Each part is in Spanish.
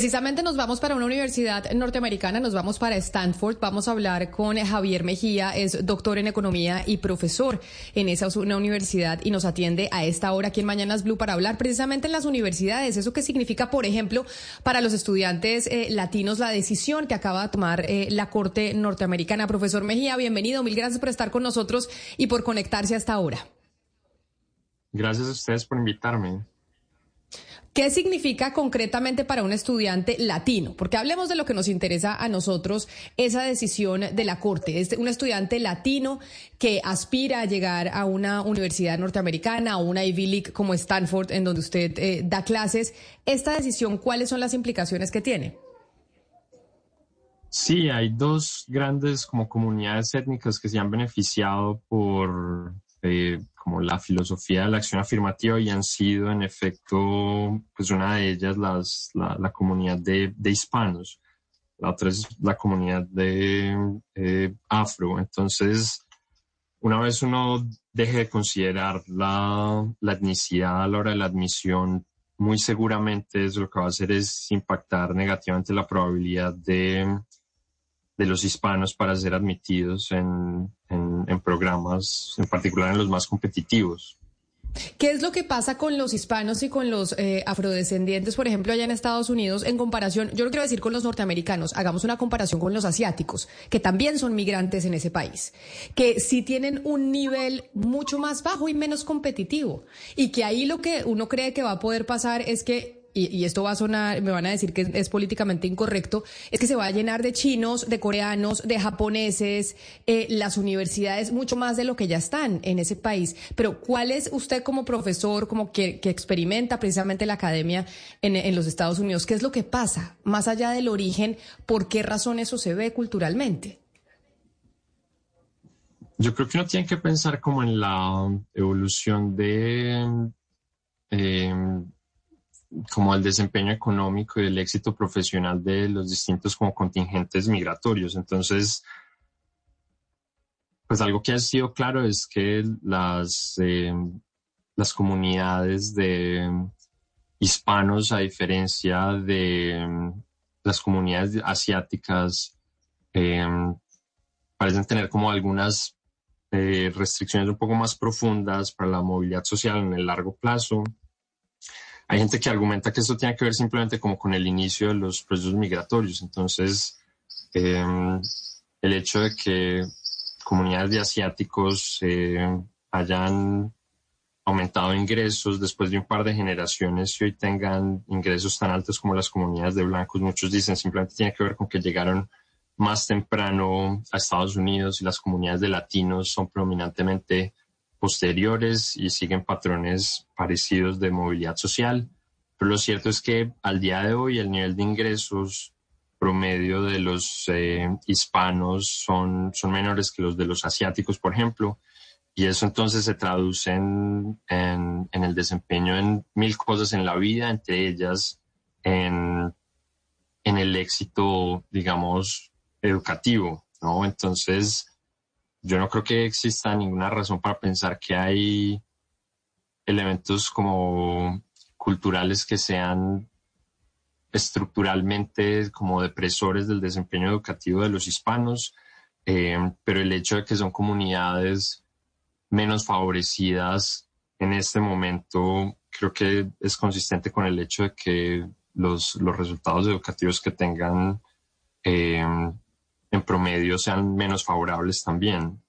Precisamente nos vamos para una universidad norteamericana, nos vamos para Stanford. Vamos a hablar con Javier Mejía, es doctor en economía y profesor en esa una universidad y nos atiende a esta hora aquí en Mañanas Blue para hablar precisamente en las universidades. Eso que significa, por ejemplo, para los estudiantes eh, latinos la decisión que acaba de tomar eh, la Corte norteamericana. Profesor Mejía, bienvenido. Mil gracias por estar con nosotros y por conectarse hasta ahora. Gracias a ustedes por invitarme. ¿Qué significa concretamente para un estudiante latino? Porque hablemos de lo que nos interesa a nosotros, esa decisión de la Corte. Es un estudiante latino que aspira a llegar a una universidad norteamericana, a una Ivy League como Stanford, en donde usted eh, da clases. Esta decisión, ¿cuáles son las implicaciones que tiene? Sí, hay dos grandes como comunidades étnicas que se han beneficiado por eh, como la filosofía de la acción afirmativa y han sido en efecto, pues una de ellas las, la, comunidad de, hispanos, la otra es la comunidad de eh, afro. Entonces, una vez uno deje de considerar la, la etnicidad a la hora de la admisión, muy seguramente es lo que va a hacer es impactar negativamente la probabilidad de de los hispanos para ser admitidos en, en, programas, en particular en los más competitivos. ¿Qué es lo que pasa con los hispanos y con los eh, afrodescendientes, por ejemplo, allá en Estados Unidos, en comparación, yo no quiero decir con los norteamericanos, hagamos una comparación con los asiáticos, que también son migrantes en ese país, que sí tienen un nivel mucho más bajo y menos competitivo, y que ahí lo que uno cree que va a poder pasar es que y, esto va a sonar, me van a decir que es, políticamente incorrecto, es que se va a llenar de chinos, de coreanos, de japoneses, eh, las universidades, mucho más de lo que ya están en ese país. Pero ¿cuál es usted como profesor, como que, experimenta precisamente la academia en, los Estados Unidos? ¿Qué es lo que pasa? Más allá del origen, ¿por qué razón eso se ve culturalmente? Yo creo que uno tiene que pensar como en la evolución de... Eh, como el desempeño económico y el éxito profesional de los distintos como contingentes migratorios. Entonces, pues algo que ha sido claro es que las, eh, las comunidades de hispanos, a diferencia de mm, las comunidades asiáticas, eh, parecen tener como algunas eh, restricciones un poco más profundas para la movilidad social en el largo plazo. Hay gente que argumenta que esto tiene que ver simplemente como con el inicio de los procesos migratorios. Entonces, em, el hecho de que comunidades de asiáticos eh, hayan aumentado ingresos después de un par de generaciones y hoy tengan ingresos tan altos como las comunidades de blancos, muchos dicen simplemente tiene que ver con que llegaron más temprano a Estados Unidos y las comunidades de latinos son predominantemente posteriores y siguen patrones parecidos de movilidad social. Pero lo cierto es que al día de hoy el nivel de ingresos promedio de los eh, hispanos son, son menores que los de los asiáticos, por ejemplo. Y eso entonces se traduce en, en, el desempeño en mil cosas en la vida, entre ellas en, en el éxito, digamos, educativo, ¿no? Entonces, yo no creo que exista ninguna razón para pensar que hay elementos como culturales que sean estructuralmente como depresores del desempeño educativo de los hispanos, eh, pero el hecho de que son comunidades menos favorecidas en este momento creo que es consistente con el hecho de que los, los resultados educativos que tengan eh, en promedio sean menos favorables también.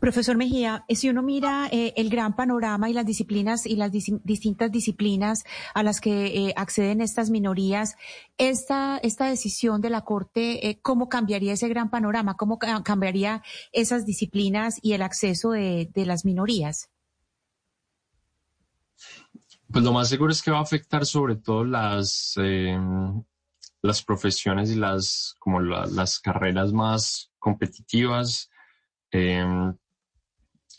Profesor Mejía, eh, si uno mira eh, el gran panorama y las disciplinas y las distintas disciplinas a las que eh, acceden estas minorías, esta, esta decisión de la Corte, ¿cómo cambiaría ese gran panorama? ¿Cómo cambiaría esas disciplinas y el acceso de, de las minorías? Pues lo más seguro es que va a afectar sobre todo las, las profesiones y las, como las carreras más competitivas, em,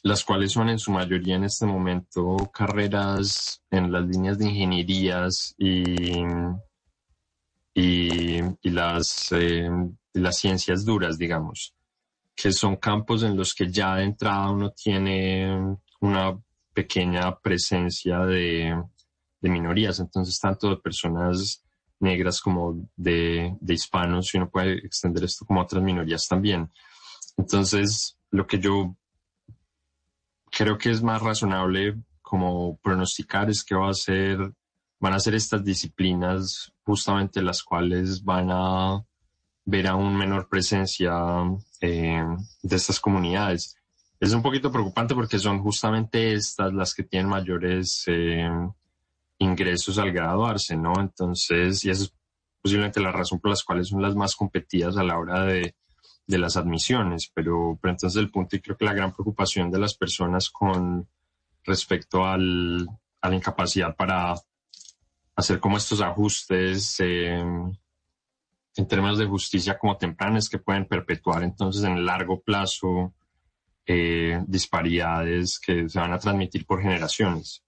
las cuales son en su mayoría en este momento carreras en las líneas de ingenierías y, y, las, em, las ciencias duras, digamos, que son campos en los que ya de entrada uno tiene una pequeña presencia de, de minorías, entonces tanto de personas negras como de, de hispanos y uno puede extender esto como a otras minorías también. Entonces, lo que yo creo que es más razonable como pronosticar es que va a ser, van a ser estas disciplinas justamente las cuales van a ver aún menor presencia eh, de estas comunidades. Es un poquito preocupante porque son justamente estas las que tienen mayores eh, ingresos al graduarse, ¿no? Entonces, y esa es posiblemente la razón por las cuales son las más competidas a la hora de, de las admisiones, pero, pero entonces el punto y creo que la gran preocupación de las personas con respecto al, a la incapacidad para hacer como estos ajustes eh, en términos de justicia como tempranas que pueden perpetuar entonces en el largo plazo eh, disparidades que se van a transmitir por generaciones.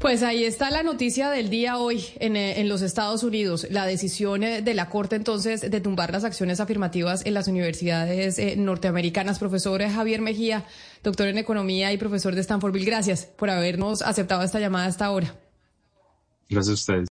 Pues ahí está la noticia del día hoy en, eh, los Estados Unidos, la decisión eh, de la Corte entonces de tumbar las acciones afirmativas en las universidades eh, norteamericanas. Profesor Javier Mejía, doctor en Economía y profesor de Stanfordville, gracias por habernos aceptado esta llamada hasta ahora. Gracias a ustedes.